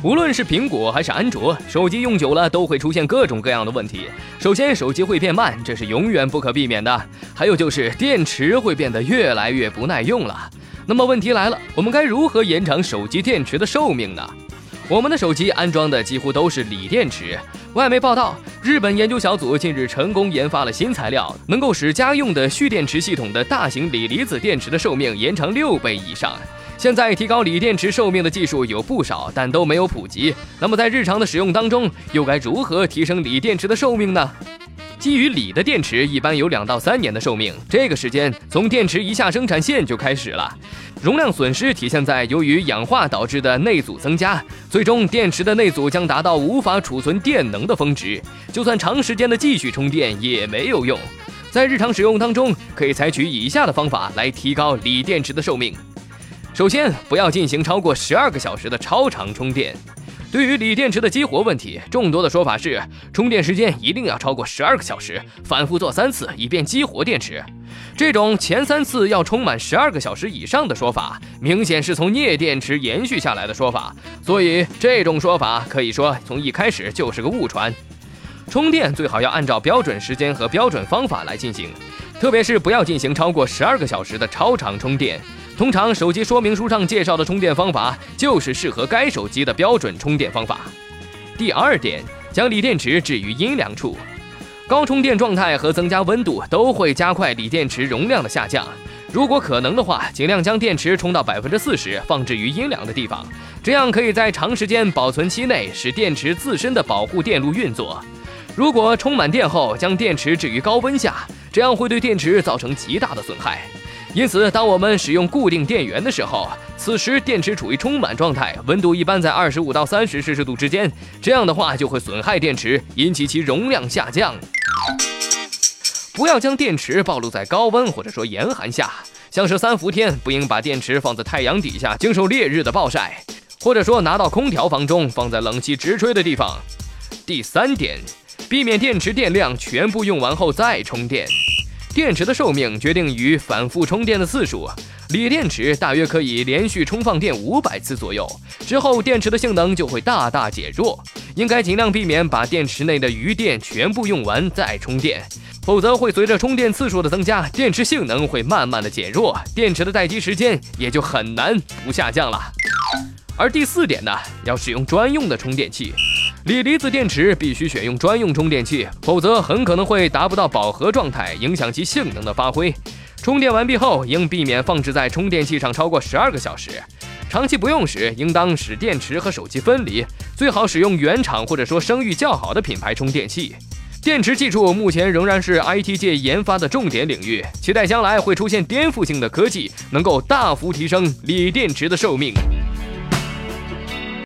无论是苹果还是安卓手机，用久了都会出现各种各样的问题。首先，手机会变慢，这是永远不可避免的。还有就是电池会变得越来越不耐用了。那么问题来了，我们该如何延长手机电池的寿命呢？我们的手机安装的几乎都是锂电池。外媒报道，日本研究小组近日成功研发了新材料，能够使家用的蓄电池系统的大型锂离子电池的寿命延长六倍以上。现在提高锂电池寿命的技术有不少，但都没有普及。那么在日常的使用当中，又该如何提升锂电池的寿命呢？基于锂的电池一般有两到三年的寿命，这个时间从电池一下生产线就开始了。容量损失体现在由于氧化导致的内阻增加，最终电池的内阻将达到无法储存电能的峰值，就算长时间的继续充电也没有用。在日常使用当中，可以采取以下的方法来提高锂电池的寿命。首先，不要进行超过十二个小时的超长充电。对于锂电池的激活问题，众多的说法是充电时间一定要超过十二个小时，反复做三次，以便激活电池。这种前三次要充满十二个小时以上的说法，明显是从镍电池延续下来的说法，所以这种说法可以说从一开始就是个误传。充电最好要按照标准时间和标准方法来进行，特别是不要进行超过十二个小时的超长充电。通常手机说明书上介绍的充电方法就是适合该手机的标准充电方法。第二点，将锂电池置于阴凉处，高充电状态和增加温度都会加快锂电池容量的下降。如果可能的话，尽量将电池充到百分之四十，放置于阴凉的地方，这样可以在长时间保存期内使电池自身的保护电路运作。如果充满电后将电池置于高温下，这样会对电池造成极大的损害。因此，当我们使用固定电源的时候，此时电池处于充满状态，温度一般在二十五到三十摄氏度之间。这样的话就会损害电池，引起其容量下降。不要将电池暴露在高温或者说严寒下，像是三伏天，不应把电池放在太阳底下经受烈日的暴晒，或者说拿到空调房中放在冷气直吹的地方。第三点，避免电池电量全部用完后再充电。电池的寿命决定于反复充电的次数，锂电池大约可以连续充放电五百次左右，之后电池的性能就会大大减弱。应该尽量避免把电池内的余电全部用完再充电，否则会随着充电次数的增加，电池性能会慢慢的减弱，电池的待机时间也就很难不下降了。而第四点呢，要使用专用的充电器。锂离子电池必须选用专用充电器，否则很可能会达不到饱和状态，影响其性能的发挥。充电完毕后，应避免放置在充电器上超过十二个小时。长期不用时，应当使电池和手机分离，最好使用原厂或者说声誉较好的品牌充电器。电池技术目前仍然是 IT 界研发的重点领域，期待将来会出现颠覆性的科技，能够大幅提升锂电池的寿命。